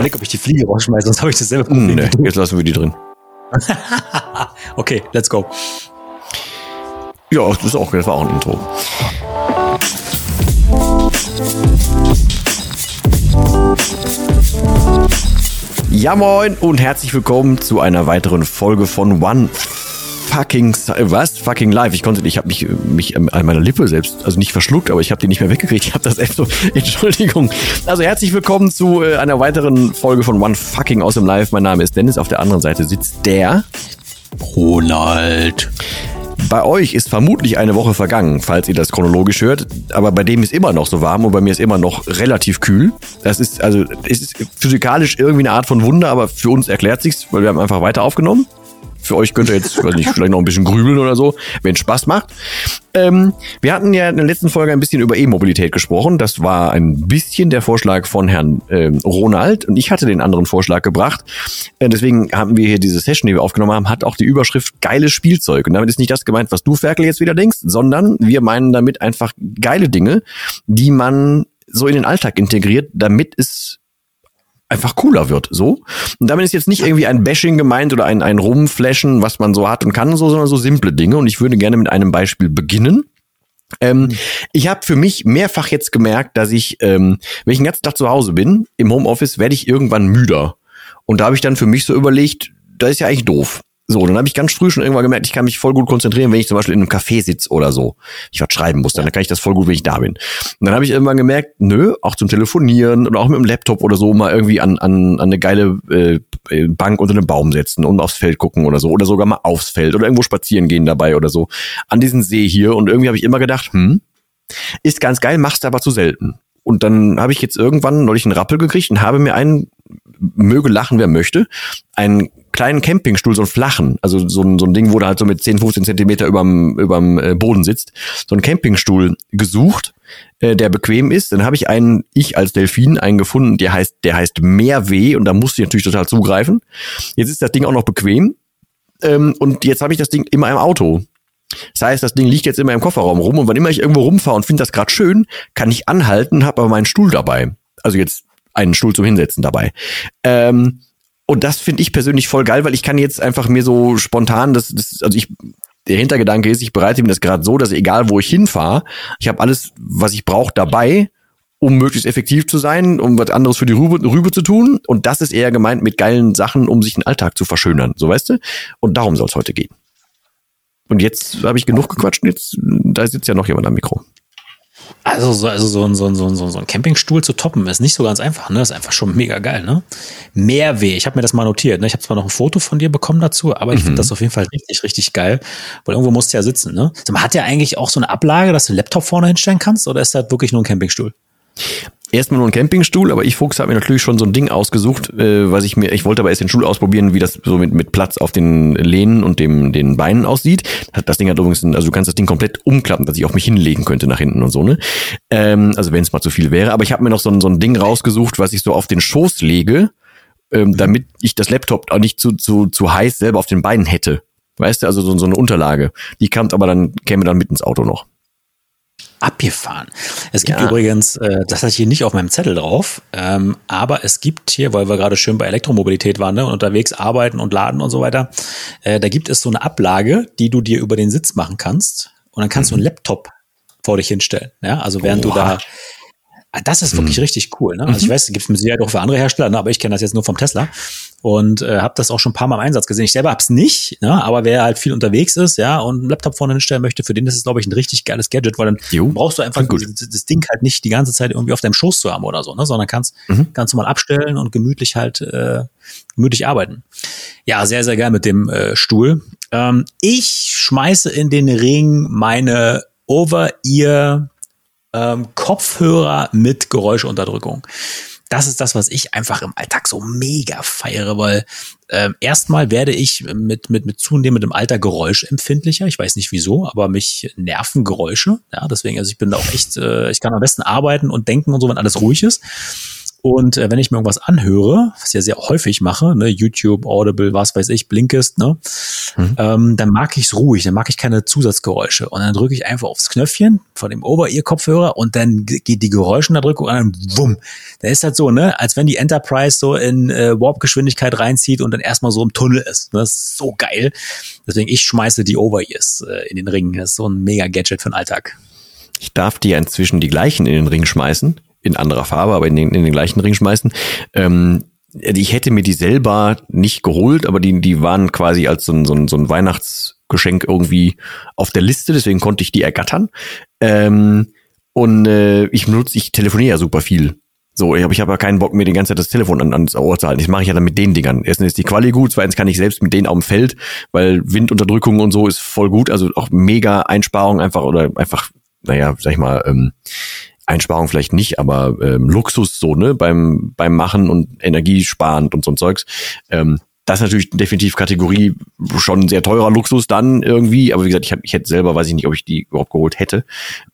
überlege, ob ich die Fliege rausschmeiße, sonst habe ich dasselbe Problem. Nee, jetzt lassen wir die drin. okay, let's go. Ja, das ist auch, das war auch ein Intro. Ja moin und herzlich willkommen zu einer weiteren Folge von One fucking was fucking live. Ich konnte, ich habe mich mich an meiner Lippe selbst, also nicht verschluckt, aber ich habe die nicht mehr weggekriegt. Ich habe das echt so. Entschuldigung. Also herzlich willkommen zu äh, einer weiteren Folge von One fucking aus dem Live. Mein Name ist Dennis. Auf der anderen Seite sitzt der Ronald. Bei euch ist vermutlich eine Woche vergangen, falls ihr das chronologisch hört, aber bei dem ist immer noch so warm und bei mir ist immer noch relativ kühl. Das ist also es ist physikalisch irgendwie eine Art von Wunder, aber für uns erklärt sich's, weil wir haben einfach weiter aufgenommen. Für euch könnt ihr jetzt, weiß nicht, vielleicht noch ein bisschen grübeln oder so, wenn es Spaß macht. Ähm, wir hatten ja in der letzten Folge ein bisschen über E-Mobilität gesprochen. Das war ein bisschen der Vorschlag von Herrn ähm, Ronald und ich hatte den anderen Vorschlag gebracht. Äh, deswegen haben wir hier diese Session, die wir aufgenommen haben, hat auch die Überschrift geiles Spielzeug. Und damit ist nicht das gemeint, was du, Ferkel, jetzt wieder denkst, sondern wir meinen damit einfach geile Dinge, die man so in den Alltag integriert, damit es einfach cooler wird, so. Und damit ist jetzt nicht irgendwie ein Bashing gemeint oder ein, ein Rumflashen, was man so hat und kann, so, sondern so simple Dinge. Und ich würde gerne mit einem Beispiel beginnen. Ähm. Ich habe für mich mehrfach jetzt gemerkt, dass ich, ähm, wenn ich den ganzen Tag zu Hause bin, im Homeoffice, werde ich irgendwann müder. Und da habe ich dann für mich so überlegt, das ist ja eigentlich doof. So, dann habe ich ganz früh schon irgendwann gemerkt, ich kann mich voll gut konzentrieren, wenn ich zum Beispiel in einem Café sitze oder so. Ich was schreiben muss, dann kann ich das voll gut, wenn ich da bin. Und dann habe ich irgendwann gemerkt, nö, auch zum Telefonieren oder auch mit dem Laptop oder so mal irgendwie an, an, an eine geile äh, Bank unter einem Baum setzen und aufs Feld gucken oder so. Oder sogar mal aufs Feld oder irgendwo spazieren gehen dabei oder so. An diesen See hier. Und irgendwie habe ich immer gedacht, hm, ist ganz geil, machst aber zu selten. Und dann habe ich jetzt irgendwann neulich einen Rappel gekriegt und habe mir einen, möge lachen, wer möchte, einen kleinen Campingstuhl, so einen flachen, also so ein, so ein Ding, wo du halt so mit 10, 15 Zentimeter überm, überm äh, Boden sitzt, so einen Campingstuhl gesucht, äh, der bequem ist. Dann habe ich einen, ich als Delfin, einen gefunden, der heißt, der heißt Meerweh und da musste ich natürlich total zugreifen. Jetzt ist das Ding auch noch bequem ähm, und jetzt habe ich das Ding immer im Auto. Das heißt, das Ding liegt jetzt immer im Kofferraum rum und wann immer ich irgendwo rumfahre und finde das gerade schön, kann ich anhalten, habe aber meinen Stuhl dabei. Also jetzt einen Stuhl zum Hinsetzen dabei. Ähm, und das finde ich persönlich voll geil, weil ich kann jetzt einfach mir so spontan, das, das also ich, der Hintergedanke ist, ich bereite mir das gerade so, dass egal wo ich hinfahre, ich habe alles, was ich brauche, dabei, um möglichst effektiv zu sein, um was anderes für die Rübe, Rübe zu tun. Und das ist eher gemeint mit geilen Sachen, um sich den Alltag zu verschönern. So weißt du? Und darum soll es heute gehen. Und jetzt habe ich genug gequatscht jetzt, da sitzt ja noch jemand am Mikro. Also, so, also so, ein, so, ein, so, ein, so ein Campingstuhl zu toppen ist nicht so ganz einfach, ne? Ist einfach schon mega geil, ne? Mehrweh, ich habe mir das mal notiert, ne? Ich habe zwar noch ein Foto von dir bekommen dazu, aber ich mhm. finde das auf jeden Fall richtig, richtig geil, weil irgendwo musst du ja sitzen, ne? Hat der eigentlich auch so eine Ablage, dass du einen Laptop vorne hinstellen kannst oder ist das wirklich nur ein Campingstuhl? Erstmal nur ein Campingstuhl, aber ich Fuchs habe mir natürlich schon so ein Ding ausgesucht, äh, was ich mir, ich wollte aber erst den Stuhl ausprobieren, wie das so mit, mit Platz auf den Lehnen und dem, den Beinen aussieht. Das Ding hat übrigens, also du kannst das Ding komplett umklappen, dass ich auch mich hinlegen könnte nach hinten und so, ne? Ähm, also wenn es mal zu viel wäre. Aber ich habe mir noch so ein, so ein Ding rausgesucht, was ich so auf den Schoß lege, ähm, damit ich das Laptop auch nicht zu, zu, zu heiß selber auf den Beinen hätte. Weißt du, also so, so eine Unterlage. Die kam aber dann, käme dann mit ins Auto noch abgefahren. Es gibt ja. übrigens, äh, das hatte ich hier nicht auf meinem Zettel drauf, ähm, aber es gibt hier, weil wir gerade schön bei Elektromobilität waren ne, und unterwegs arbeiten und laden und so weiter, äh, da gibt es so eine Ablage, die du dir über den Sitz machen kannst und dann kannst mhm. du einen Laptop vor dich hinstellen. Ja, also während Oha. du da das ist wirklich mhm. richtig cool. Ne? Also ich mhm. weiß, gibt es mit Sicherheit auch für andere Hersteller, ne? aber ich kenne das jetzt nur vom Tesla und äh, habe das auch schon ein paar Mal im Einsatz gesehen. Ich selber hab's nicht, ne? aber wer halt viel unterwegs ist, ja, und einen Laptop vorne hinstellen möchte, für den ist es, glaube ich, ein richtig geiles Gadget, weil dann jo. brauchst du einfach das, das, Ding halt nicht die ganze Zeit irgendwie auf deinem Schoß zu haben oder so, ne? sondern kannst, mhm. kannst du mal abstellen und gemütlich halt äh, gemütlich arbeiten. Ja, sehr, sehr geil mit dem äh, Stuhl. Ähm, ich schmeiße in den Ring meine Over-Ear ähm, Kopfhörer mit Geräuschunterdrückung. Das ist das, was ich einfach im Alltag so mega feiere, weil ähm, erstmal werde ich mit, mit, mit zunehmendem Alter geräuschempfindlicher. Ich weiß nicht wieso, aber mich nerven Geräusche. Ja, deswegen, also ich bin da auch echt, äh, ich kann am besten arbeiten und denken und so, wenn alles ruhig ist. Und äh, wenn ich mir irgendwas anhöre, was ich ja sehr häufig mache, ne, YouTube, Audible, was weiß ich, Blinkist, ne, mhm. ähm, dann mag ich es ruhig, dann mag ich keine Zusatzgeräusche. Und dann drücke ich einfach aufs Knöpfchen von dem Over-Ear-Kopfhörer und dann geht die Geräuschunterdrückung an und wumm. Dann ist halt so, ne, als wenn die Enterprise so in äh, Warp-Geschwindigkeit reinzieht und dann erstmal so im Tunnel ist. Ne? Das ist so geil. Deswegen, ich schmeiße die Over-Ears äh, in den Ring. Das ist so ein mega Gadget für den Alltag. Ich darf dir inzwischen die gleichen in den Ring schmeißen in anderer Farbe, aber in den, in den gleichen Ring schmeißen. Ähm, ich hätte mir die selber nicht geholt, aber die, die waren quasi als so ein, so ein, so ein Weihnachtsgeschenk irgendwie auf der Liste, deswegen konnte ich die ergattern. Ähm, und äh, ich benutze, ich telefoniere ja super viel. So, ich habe ich hab ja keinen Bock, mir die ganze Zeit das Telefon an, ans Ohr zu halten. Das mache ich ja dann mit den Dingern. Erstens ist die Quali gut, zweitens kann ich selbst mit denen auf dem Feld, weil Windunterdrückung und so ist voll gut. Also auch mega Einsparung einfach oder einfach, naja, sag ich mal, ähm, Einsparung vielleicht nicht, aber ähm, Luxus so, ne, beim, beim Machen und energiesparend und so ein Zeugs. Ähm, das ist natürlich definitiv Kategorie schon sehr teurer Luxus dann irgendwie, aber wie gesagt, ich, hab, ich hätte selber, weiß ich nicht, ob ich die überhaupt geholt hätte.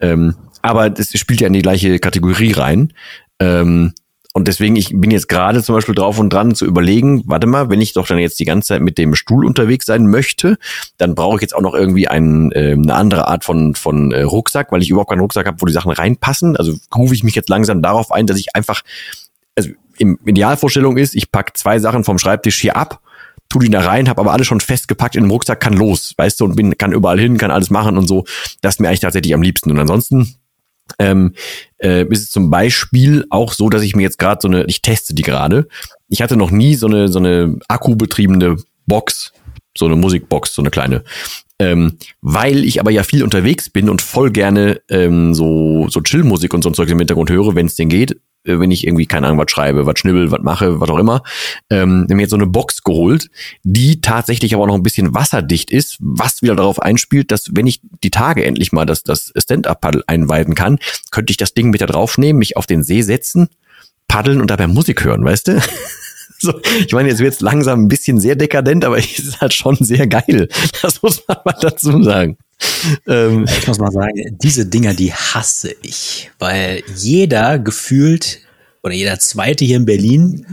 Ähm, aber das spielt ja in die gleiche Kategorie rein. Ähm, und deswegen, ich bin jetzt gerade zum Beispiel drauf und dran zu überlegen, warte mal, wenn ich doch dann jetzt die ganze Zeit mit dem Stuhl unterwegs sein möchte, dann brauche ich jetzt auch noch irgendwie ein, äh, eine andere Art von, von äh, Rucksack, weil ich überhaupt keinen Rucksack habe, wo die Sachen reinpassen. Also rufe ich mich jetzt langsam darauf ein, dass ich einfach, also im Idealvorstellung ist, ich pack zwei Sachen vom Schreibtisch hier ab, tu die da rein, habe aber alles schon festgepackt in den Rucksack, kann los, weißt du, und bin, kann überall hin, kann alles machen und so. Das ist mir eigentlich tatsächlich am liebsten. Und ansonsten ähm, äh, ist es zum Beispiel auch so, dass ich mir jetzt gerade so eine, ich teste die gerade. Ich hatte noch nie so eine so eine akkubetriebene Box, so eine Musikbox, so eine kleine. Ähm, weil ich aber ja viel unterwegs bin und voll gerne ähm, so so Chill-Musik und so ein Zeug im Hintergrund höre, wenn es denn geht, wenn ich irgendwie, keine Ahnung, was schreibe, was schnibbel, was mache, was auch immer, ähm, mir jetzt so eine Box geholt, die tatsächlich aber noch ein bisschen wasserdicht ist, was wieder darauf einspielt, dass wenn ich die Tage endlich mal das, das Stand-Up-Paddle einweiden kann, könnte ich das Ding mit da draufnehmen, mich auf den See setzen, paddeln und dabei Musik hören, weißt du? So, ich meine, jetzt wird's langsam ein bisschen sehr dekadent, aber es ist halt schon sehr geil. Das muss man mal dazu sagen. Ähm, ich muss mal sagen, diese Dinger, die hasse ich, weil jeder gefühlt oder jeder Zweite hier in Berlin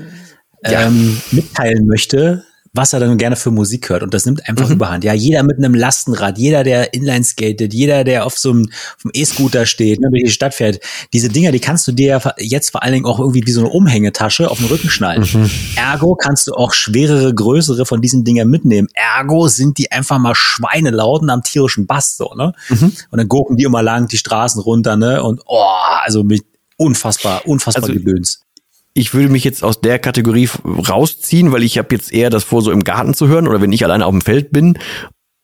ja. ähm, mitteilen möchte, was er dann gerne für Musik hört. Und das nimmt einfach mhm. überhand. Ja, jeder mit einem Lastenrad, jeder, der Inline skatet, jeder, der auf so einem E-Scooter steht, ne, durch die Stadt fährt. Diese Dinger, die kannst du dir ja jetzt vor allen Dingen auch irgendwie wie so eine Umhängetasche auf den Rücken schnallen. Mhm. Ergo kannst du auch schwerere, größere von diesen Dingern mitnehmen. Ergo sind die einfach mal schweinelauten am tierischen Bass, so, ne? Mhm. Und dann gucken die immer lang die Straßen runter, ne? Und, oh, also mit unfassbar, unfassbar also, Gedöns ich würde mich jetzt aus der Kategorie rausziehen, weil ich habe jetzt eher das vor, so im Garten zu hören oder wenn ich alleine auf dem Feld bin.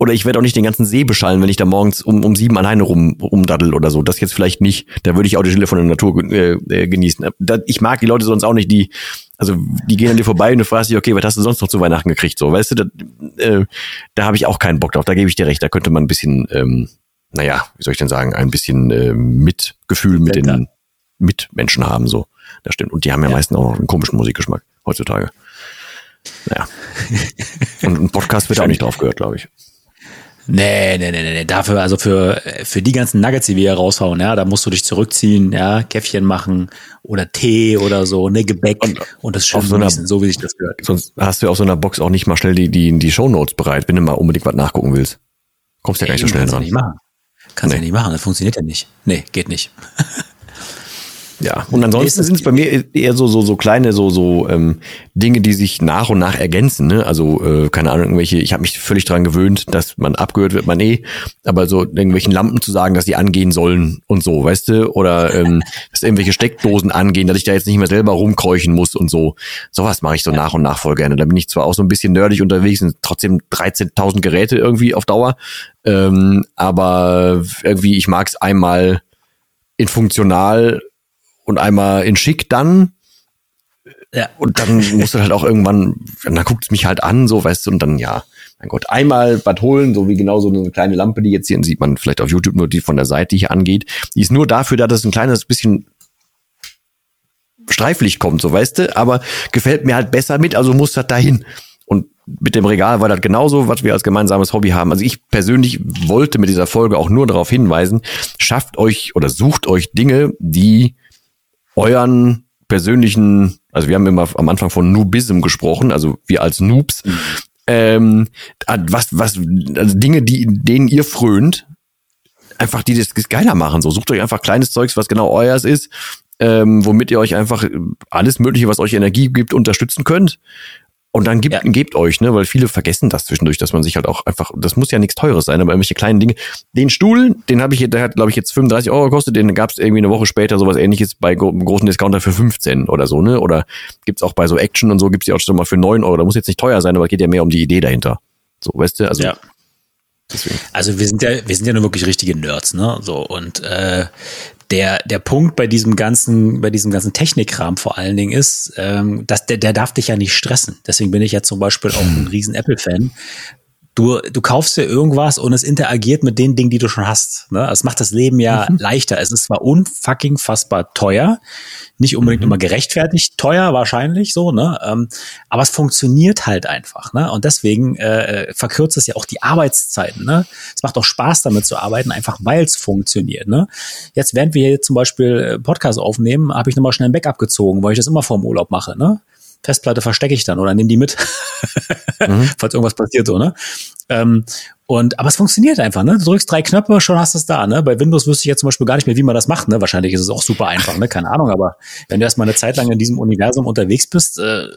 Oder ich werde auch nicht den ganzen See beschallen, wenn ich da morgens um, um sieben alleine rum, rumdaddel oder so. Das jetzt vielleicht nicht. Da würde ich auch die Stille von der Natur äh, äh, genießen. Da, ich mag die Leute sonst auch nicht, die, also die gehen an dir vorbei und du fragst dich, okay, was hast du sonst noch zu Weihnachten gekriegt? So, weißt du, da, äh, da habe ich auch keinen Bock drauf. Da gebe ich dir recht. Da könnte man ein bisschen, ähm, naja, wie soll ich denn sagen, ein bisschen äh, Mitgefühl mit den Mitmenschen haben. so. Das stimmt. Und die haben ja, ja. meistens auch noch einen komischen Musikgeschmack heutzutage. Naja. Und ein Podcast wird auch nicht drauf gehört, glaube ich. Nee, nee, nee, nee. Dafür, also für, für die ganzen Nuggets, die wir hier raushauen, ja, da musst du dich zurückziehen, ja, Käffchen machen oder Tee oder so, ne, Gebäck und, und das schön so genießen, so wie sich das gehört. Sonst hast du auf so einer Box auch nicht mal schnell die, die, die Shownotes bereit, wenn du mal unbedingt was nachgucken willst. Kommst ja gar nicht so schnell dran. Kannst du nicht machen. Kannst nee. ja nicht machen, das funktioniert ja nicht. Nee, geht nicht. Ja, und ansonsten sind es bei mir eher so so so kleine so so ähm, Dinge, die sich nach und nach ergänzen. Ne? Also äh, keine Ahnung, irgendwelche. Ich habe mich völlig dran gewöhnt, dass man abgehört wird, man eh. Aber so irgendwelchen Lampen zu sagen, dass sie angehen sollen und so, weißt du? Oder ähm, dass irgendwelche Steckdosen angehen, dass ich da jetzt nicht mehr selber rumkeuchen muss und so. Sowas mache ich so nach und nach voll gerne. Da bin ich zwar auch so ein bisschen nerdig unterwegs, sind trotzdem 13.000 Geräte irgendwie auf Dauer. Ähm, aber irgendwie, ich mag es einmal in funktional und einmal in schick dann. Ja. Und dann musst du halt auch irgendwann, dann guckt es mich halt an, so, weißt du, und dann, ja, mein Gott, einmal was holen, so wie genau so eine kleine Lampe, die jetzt hier, sieht man vielleicht auf YouTube nur die von der Seite hier angeht. Die ist nur dafür da, dass ein kleines bisschen Streiflicht kommt, so weißt du, aber gefällt mir halt besser mit, also muss das dahin. Und mit dem Regal war das genauso, was wir als gemeinsames Hobby haben. Also ich persönlich wollte mit dieser Folge auch nur darauf hinweisen, schafft euch oder sucht euch Dinge, die euren persönlichen, also wir haben immer am Anfang von Noobism gesprochen, also wir als Noobs, mhm. ähm, was, was, also Dinge, die, denen ihr frönt, einfach die das geiler machen. So, sucht euch einfach kleines Zeugs, was genau euers ist, ähm, womit ihr euch einfach alles Mögliche, was euch Energie gibt, unterstützen könnt. Und dann gibt, ja. gebt euch, ne, weil viele vergessen das zwischendurch, dass man sich halt auch einfach, das muss ja nichts Teures sein, aber irgendwelche kleinen Dinge. Den Stuhl, den habe ich, der hat, glaube ich, jetzt 35 Euro gekostet, den gab es irgendwie eine Woche später sowas ähnliches bei großen Discounter für 15 oder so, ne? Oder gibt's auch bei so Action und so, gibt's die auch schon mal für 9 Euro. Da muss jetzt nicht teuer sein, aber geht ja mehr um die Idee dahinter. So, weißt du, also. Ja. Deswegen. Also wir sind ja, wir sind ja nur wirklich richtige Nerds, ne? So und äh, der, der Punkt bei diesem ganzen, bei diesem ganzen Technikkram vor allen Dingen ist, ähm, dass der, der darf dich ja nicht stressen. Deswegen bin ich ja zum Beispiel auch ein riesen Apple-Fan, du, du kaufst dir irgendwas und es interagiert mit den Dingen, die du schon hast. Ne? Es macht das Leben ja mhm. leichter. Es ist zwar unfucking fassbar teuer, nicht unbedingt mhm. immer gerechtfertigt, teuer wahrscheinlich so, ne? Ähm, aber es funktioniert halt einfach, ne? Und deswegen äh, verkürzt es ja auch die Arbeitszeiten, ne? Es macht auch Spaß, damit zu arbeiten, einfach weil es funktioniert, ne? Jetzt, während wir hier zum Beispiel äh, Podcast aufnehmen, habe ich nochmal schnell ein Backup gezogen, weil ich das immer vorm Urlaub mache, ne? Festplatte verstecke ich dann oder nehme die mit, mhm. falls irgendwas passiert so, ne? Ähm, und, aber es funktioniert einfach, ne? Du drückst drei Knöpfe, schon hast du es da, ne? Bei Windows wüsste ich jetzt zum Beispiel gar nicht mehr, wie man das macht, ne? Wahrscheinlich ist es auch super einfach, ne? Keine Ahnung, aber wenn du erstmal eine Zeit lang in diesem Universum unterwegs bist, äh,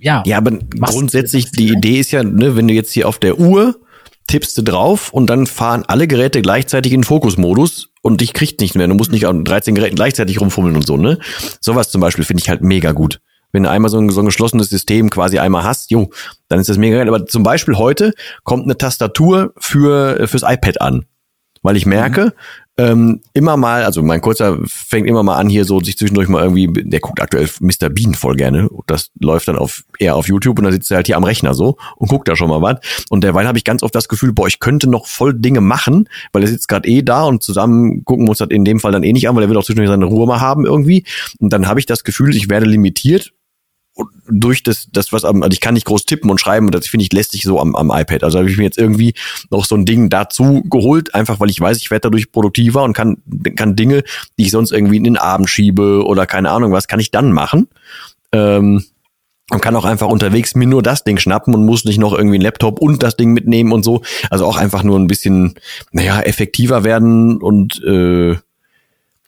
ja. Ja, aber grundsätzlich, die Idee ist ja, ne, wenn du jetzt hier auf der Uhr tippst du drauf und dann fahren alle Geräte gleichzeitig in Fokusmodus und dich kriegt nicht mehr. Du musst nicht an 13 Geräten gleichzeitig rumfummeln und so, ne? Sowas zum Beispiel finde ich halt mega gut wenn du einmal so ein, so ein geschlossenes System quasi einmal hast, jo, dann ist das mega geil. Aber zum Beispiel heute kommt eine Tastatur für äh, fürs iPad an, weil ich merke, mhm. ähm, immer mal, also mein kurzer fängt immer mal an hier so sich zwischendurch mal irgendwie, der guckt aktuell Mr. Bean voll gerne. Das läuft dann auf eher auf YouTube und dann sitzt er halt hier am Rechner so und guckt da schon mal was. Und derweil habe ich ganz oft das Gefühl, boah, ich könnte noch voll Dinge machen, weil er sitzt gerade eh da und zusammen gucken uns das in dem Fall dann eh nicht an, weil er will auch zwischendurch seine Ruhe mal haben irgendwie. Und dann habe ich das Gefühl, ich werde limitiert durch das, das was am, also ich kann nicht groß tippen und schreiben, das finde ich lästig so am, am iPad. Also habe ich mir jetzt irgendwie noch so ein Ding dazu geholt, einfach weil ich weiß, ich werde dadurch produktiver und kann, kann Dinge, die ich sonst irgendwie in den Abend schiebe oder keine Ahnung was, kann ich dann machen. Ähm, und kann auch einfach unterwegs mir nur das Ding schnappen und muss nicht noch irgendwie einen Laptop und das Ding mitnehmen und so. Also auch einfach nur ein bisschen, naja, effektiver werden und äh,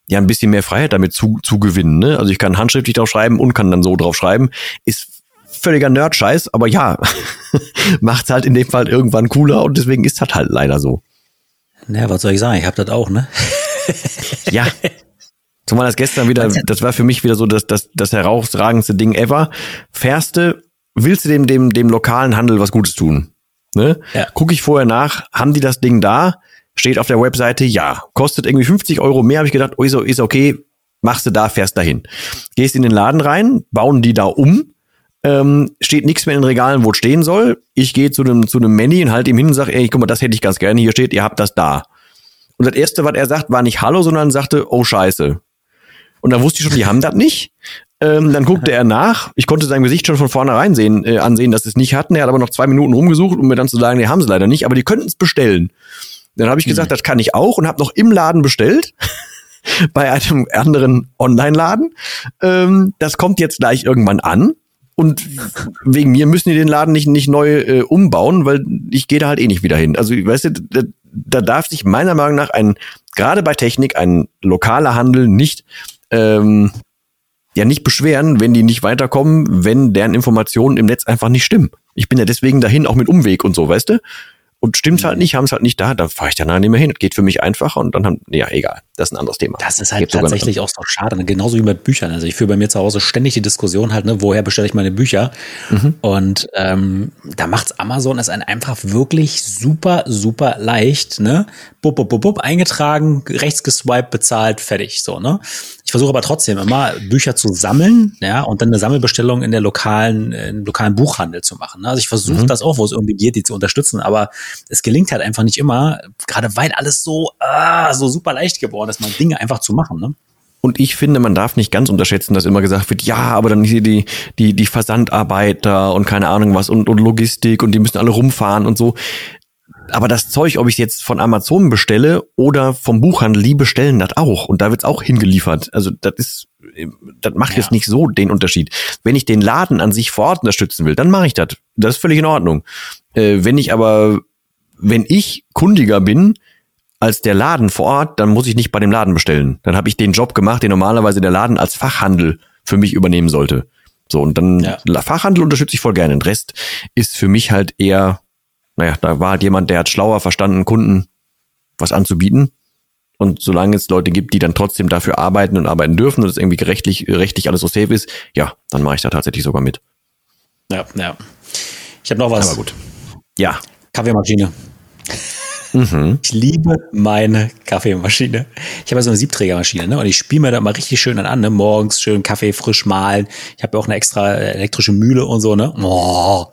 ja ein bisschen mehr Freiheit damit zu, zu gewinnen. Ne? Also ich kann handschriftlich drauf schreiben und kann dann so drauf schreiben. Ist völliger Nerd-Scheiß, aber ja, macht's halt in dem Fall irgendwann cooler und deswegen ist das halt leider so. Ja, was soll ich sagen? Ich hab das auch, ne? ja. Zumal das gestern wieder, das war für mich wieder so das, das, das herausragendste Ding ever. Fährste, willst du dem, dem, dem lokalen Handel was Gutes tun? Ne? Ja. Gucke ich vorher nach, haben die das Ding da? Steht auf der Webseite, ja. Kostet irgendwie 50 Euro mehr, habe ich gedacht, oh, ist, ist okay, machst du da, fährst dahin. Gehst in den Laden rein, bauen die da um, ähm, steht nichts mehr in den Regalen, wo es stehen soll. Ich gehe zu einem zu einem Manny und halte ihm hin und sage, ey, guck mal, das hätte ich ganz gerne. Hier steht, ihr habt das da. Und das erste, was er sagt, war nicht Hallo, sondern sagte, oh Scheiße. Und dann wusste ich schon, die haben das nicht. Ähm, dann guckte er nach. Ich konnte sein Gesicht schon von vornherein sehen, äh, ansehen, dass sie es nicht hatten. Er hat aber noch zwei Minuten rumgesucht, um mir dann zu sagen, die haben sie leider nicht, aber die könnten es bestellen. Dann habe ich gesagt, mhm. das kann ich auch und habe noch im Laden bestellt bei einem anderen Online-Laden. Ähm, das kommt jetzt gleich irgendwann an. Und wegen mir müssen die den Laden nicht, nicht neu äh, umbauen, weil ich gehe da halt eh nicht wieder hin. Also, weißt du, da, da darf sich meiner Meinung nach ein, gerade bei Technik, ein lokaler Handel nicht, ähm, ja nicht beschweren, wenn die nicht weiterkommen, wenn deren Informationen im Netz einfach nicht stimmen. Ich bin ja deswegen dahin auch mit Umweg und so, weißt du? Und stimmt halt nicht, haben es halt nicht da, dann fahre ich dann nicht mehr hin. Geht für mich einfacher und dann haben, ja, egal, das ist ein anderes Thema. Das ist halt Gibt tatsächlich auch so schade, ne? genauso wie mit Büchern. Also ich führe bei mir zu Hause ständig die Diskussion halt, ne, woher bestelle ich meine Bücher? Mhm. Und ähm, da macht's Amazon es einfach wirklich super, super leicht, ne? Bub, bub, bub, bub, eingetragen, rechts geswiped, bezahlt, fertig, so, ne? Ich versuche aber trotzdem immer Bücher zu sammeln, ja, und dann eine Sammelbestellung in der lokalen, im lokalen Buchhandel zu machen. Ne? Also ich versuche mhm. das auch, wo es irgendwie geht, die zu unterstützen, aber es gelingt halt einfach nicht immer, gerade weil alles so, ah, so super leicht geworden ist, mal Dinge einfach zu machen, ne? Und ich finde, man darf nicht ganz unterschätzen, dass immer gesagt wird, ja, aber dann hier die, die, die Versandarbeiter und keine Ahnung was und, und Logistik und die müssen alle rumfahren und so aber das Zeug, ob ich jetzt von Amazon bestelle oder vom Buchhandel, die bestellen das auch. Und da wird's auch hingeliefert. Also das ist, das macht ja. jetzt nicht so den Unterschied. Wenn ich den Laden an sich vor Ort unterstützen will, dann mache ich das. Das ist völlig in Ordnung. Äh, wenn ich aber, wenn ich kundiger bin als der Laden vor Ort, dann muss ich nicht bei dem Laden bestellen. Dann habe ich den Job gemacht, den normalerweise der Laden als Fachhandel für mich übernehmen sollte. So, und dann ja. Fachhandel unterstütze ich voll gerne. Den Rest ist für mich halt eher naja, da war halt jemand, der hat schlauer verstanden, Kunden was anzubieten. Und solange es Leute gibt, die dann trotzdem dafür arbeiten und arbeiten dürfen und es irgendwie rechtlich, rechtlich alles so safe ist, ja, dann mache ich da tatsächlich sogar mit. Ja, ja. Ich habe noch was. Aber gut. Ja. Kaffeemaschine. Mhm. Ich liebe meine Kaffeemaschine. Ich habe so eine Siebträgermaschine, ne? Und ich spiele mir da mal richtig schön an, ne? Morgens schön Kaffee frisch mahlen. Ich habe ja auch eine extra elektrische Mühle und so, ne? Oh,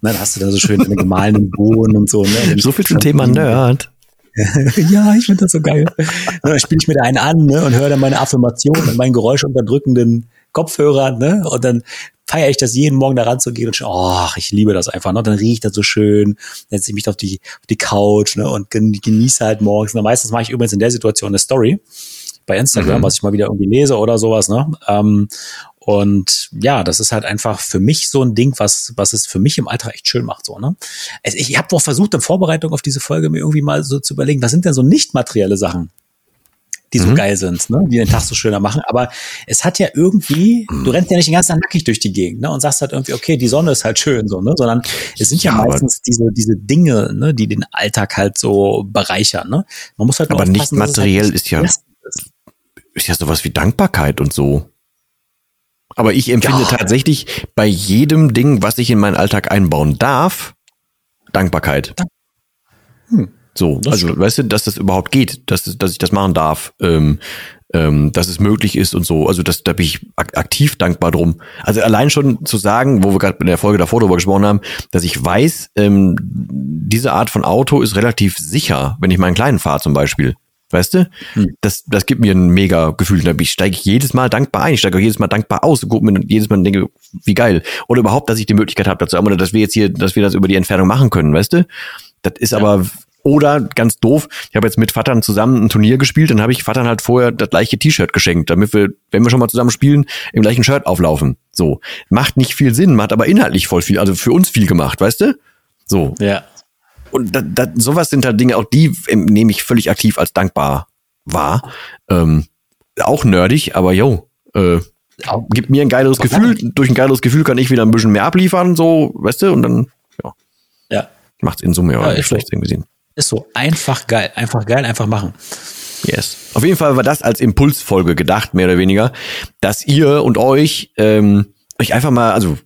dann hast du da so schön eine gemahlenen Bohnen und so. Ne? So viel zum Thema Nerd. ja, ich finde das so geil. Dann spiele ich mir da einen an ne, und höre dann meine Affirmation und meinen geräuschunterdrückenden Kopfhörer. Ne, und dann feiere ich das jeden Morgen da ranzugehen und oh, ich liebe das einfach. Ne? Dann riecht das so schön, dann setze ich mich auf die, auf die Couch ne, und genieße halt morgens. Und meistens mache ich übrigens in der Situation eine Story bei Instagram, mhm. was ich mal wieder irgendwie lese oder sowas. Ne? Ähm, und ja, das ist halt einfach für mich so ein Ding, was, was es für mich im Alltag echt schön macht. So, ne? Also ich habe doch versucht, in Vorbereitung auf diese Folge mir irgendwie mal so zu überlegen, was sind denn so nicht materielle Sachen, die so mhm. geil sind, ne? die den Tag so schöner machen. Aber es hat ja irgendwie, du rennst ja nicht den ganzen Tag nackig durch die Gegend ne? und sagst halt irgendwie, okay, die Sonne ist halt schön, so, ne? sondern es sind ja, ja meistens diese, diese Dinge, ne? die den Alltag halt so bereichern. Ne? Man muss halt aber nicht materiell halt ist ja, ist. ja sowas wie Dankbarkeit und so. Aber ich empfinde ja. tatsächlich bei jedem Ding, was ich in meinen Alltag einbauen darf, Dankbarkeit. Hm. So, also stimmt. weißt du, dass das überhaupt geht, dass, dass ich das machen darf, ähm, ähm, dass es möglich ist und so. Also das, da bin ich aktiv dankbar drum. Also allein schon zu sagen, wo wir gerade in der Folge davor drüber gesprochen haben, dass ich weiß, ähm, diese Art von Auto ist relativ sicher, wenn ich meinen kleinen fahre zum Beispiel. Weißt du? Hm. Das, das gibt mir ein mega Gefühl. Da steige ich jedes Mal dankbar ein. Ich steige auch jedes Mal dankbar aus und gucke mir jedes Mal und denke, wie geil. Oder überhaupt, dass ich die Möglichkeit habe dazu, oder dass wir jetzt hier, dass wir das über die Entfernung machen können, weißt du? Das ist ja. aber, oder ganz doof, ich habe jetzt mit Vatern zusammen ein Turnier gespielt, dann habe ich Vatern halt vorher das gleiche T-Shirt geschenkt, damit wir, wenn wir schon mal zusammen spielen, im gleichen Shirt auflaufen. So. Macht nicht viel Sinn, macht aber inhaltlich voll viel, also für uns viel gemacht, weißt du? So. Ja. Und da, da, sowas sind halt Dinge, auch die nehme ich völlig aktiv als dankbar wahr. Ähm, auch nerdig, aber yo, äh, gibt mir ein geileres Gefühl. Durch ein geileres Gefühl kann ich wieder ein bisschen mehr abliefern, so, weißt du, und dann, ja. Ja. Macht's in Summe ja, nicht schlecht so. gesehen. Ist so. Einfach geil. Einfach geil, einfach machen. Yes. Auf jeden Fall war das als Impulsfolge gedacht, mehr oder weniger, dass ihr und euch ähm, euch einfach mal, also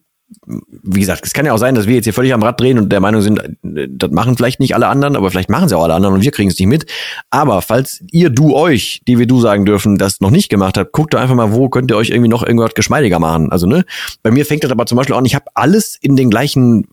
wie gesagt, es kann ja auch sein, dass wir jetzt hier völlig am Rad drehen und der Meinung sind, das machen vielleicht nicht alle anderen, aber vielleicht machen sie auch alle anderen und wir kriegen es nicht mit. Aber falls ihr, du, euch, die wir du sagen dürfen, das noch nicht gemacht habt, guckt doch einfach mal, wo könnt ihr euch irgendwie noch irgendwas geschmeidiger machen. Also, ne? Bei mir fängt das aber zum Beispiel an, ich habe alles in den gleichen,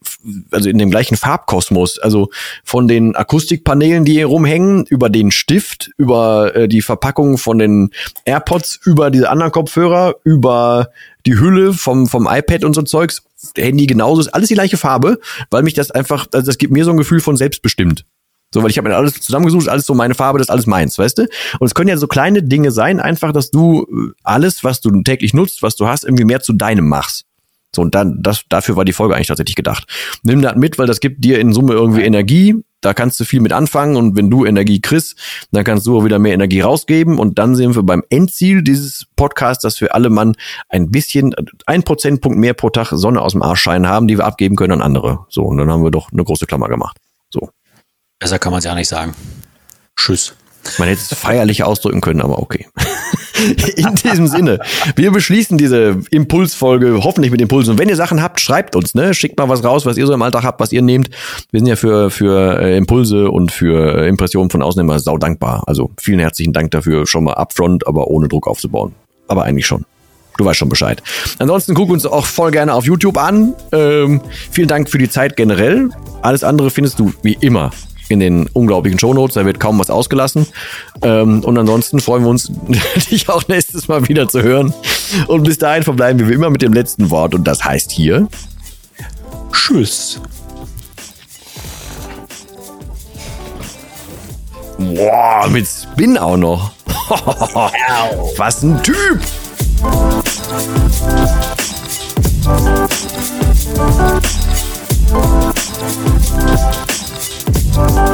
also in dem gleichen Farbkosmos. Also von den Akustikpanelen, die hier rumhängen, über den Stift, über äh, die Verpackung von den AirPods, über diese anderen Kopfhörer, über die Hülle vom, vom iPad und so Zeugs, Handy genauso, ist alles die gleiche Farbe, weil mich das einfach, also das gibt mir so ein Gefühl von selbstbestimmt. So, weil ich habe mir alles zusammengesucht, alles so meine Farbe, das ist alles meins, weißt du? Und es können ja so kleine Dinge sein, einfach, dass du äh, alles, was du täglich nutzt, was du hast, irgendwie mehr zu deinem machst. So, und dann, das, dafür war die Folge eigentlich tatsächlich gedacht. Nimm das mit, weil das gibt dir in Summe irgendwie Energie. Da kannst du viel mit anfangen und wenn du Energie kriegst, dann kannst du auch wieder mehr Energie rausgeben und dann sind wir beim Endziel dieses Podcasts, dass wir alle Mann ein bisschen, ein Prozentpunkt mehr pro Tag Sonne aus dem Arsch scheinen haben, die wir abgeben können an andere. So, und dann haben wir doch eine große Klammer gemacht. So. Besser kann man es ja nicht sagen. Tschüss. Man hätte es feierlich ausdrücken können, aber okay. In diesem Sinne, wir beschließen diese Impulsfolge hoffentlich mit Impulsen. Und wenn ihr Sachen habt, schreibt uns, ne? Schickt mal was raus, was ihr so im Alltag habt, was ihr nehmt. Wir sind ja für, für äh, Impulse und für äh, Impressionen von außen immer sau dankbar. Also vielen herzlichen Dank dafür schon mal upfront, aber ohne Druck aufzubauen. Aber eigentlich schon. Du weißt schon Bescheid. Ansonsten guck uns auch voll gerne auf YouTube an. Ähm, vielen Dank für die Zeit generell. Alles andere findest du wie immer in den unglaublichen Shownotes. Da wird kaum was ausgelassen. Ähm, und ansonsten freuen wir uns, dich auch nächstes Mal wieder zu hören. Und bis dahin verbleiben wir wie immer mit dem letzten Wort. Und das heißt hier Tschüss. Boah, mit Spin auch noch. Was ein Typ! Thank